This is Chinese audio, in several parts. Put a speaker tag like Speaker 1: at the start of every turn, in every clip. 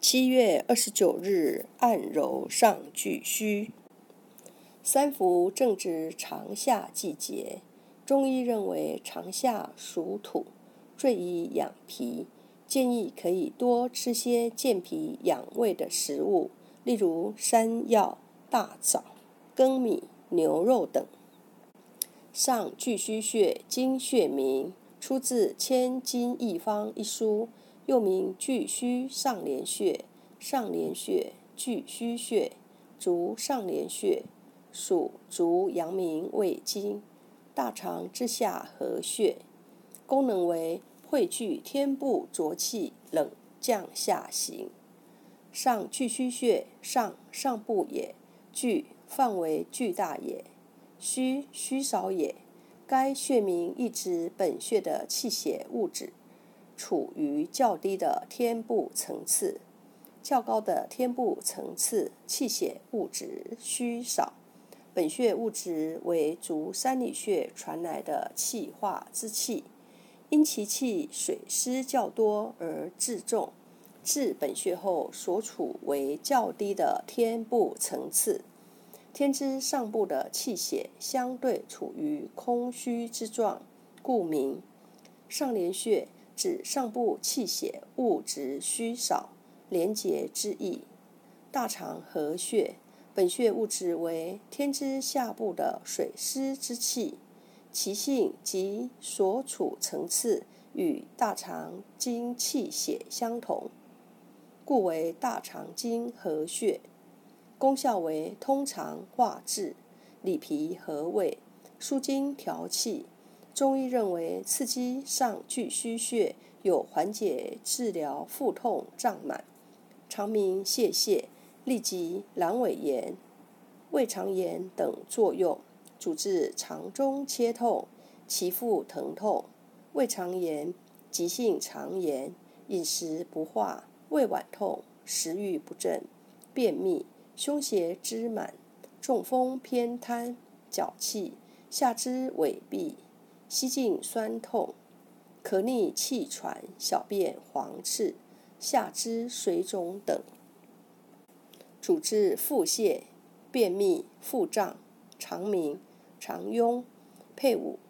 Speaker 1: 七月二十九日，按揉上巨虚。三伏正值长夏季节，中医认为长夏属土，最宜养脾，建议可以多吃些健脾养胃的食物，例如山药、大枣、粳米、牛肉等。上巨虚穴，经穴名，出自《千金一方》一书。又名巨虚上廉穴、上廉穴、巨虚穴、足上廉穴，属足阳明胃经，大肠之下合穴。功能为汇聚天部浊气，冷降下行。上巨虚穴，上上部也，巨范围巨大也，虚虚少也。该穴名意指本穴的气血物质。处于较低的天部层次，较高的天部层次气血物质虚少。本穴物质为足三里穴传来的气化之气，因其气水湿较多而自重，至本穴后所处为较低的天部层次。天之上部的气血相对处于空虚之状，故名上廉穴。指上部气血物质虚少，连结之意。大肠合穴，本穴物质为天之下部的水湿之气，其性及所处层次与大肠经气血相同，故为大肠经合穴。功效为通肠化滞、理脾和胃、舒筋调气。中医认为，刺激上巨虚穴有缓解治疗腹痛、胀满、肠鸣、泄泻、痢疾、阑尾炎、胃肠炎等作用，主治肠中切痛、脐腹疼痛、胃肠炎、急性肠炎、饮食不化、胃脘痛、食欲不振、便秘、胸胁支满、中风偏瘫、脚气、下肢痿痹。吸颈酸痛、咳逆气喘、小便黄赤、下肢水肿等，主治腹泻、便秘、腹胀、肠鸣、肠痈、配伍、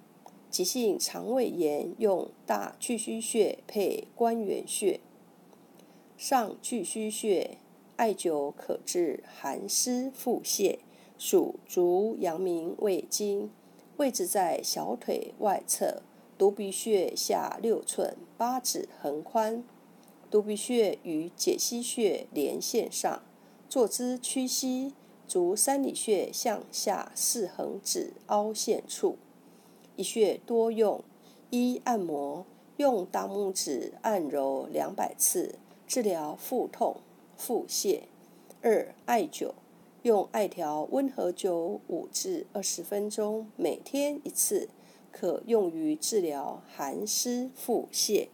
Speaker 1: 急性肠胃炎，用大巨虚穴配关元穴。上巨虚穴艾灸可治寒湿腹泻，属足阳明胃经。位置在小腿外侧，犊鼻穴下六寸，八指横宽。犊鼻穴与解溪穴连线上，坐姿屈膝，足三里穴向下四横指凹陷处。一穴多用：一、按摩，用大拇指按揉两百次，治疗腹痛、腹泻；二、艾灸。用艾条温和灸五至二十分钟，每天一次，可用于治疗寒湿腹泻。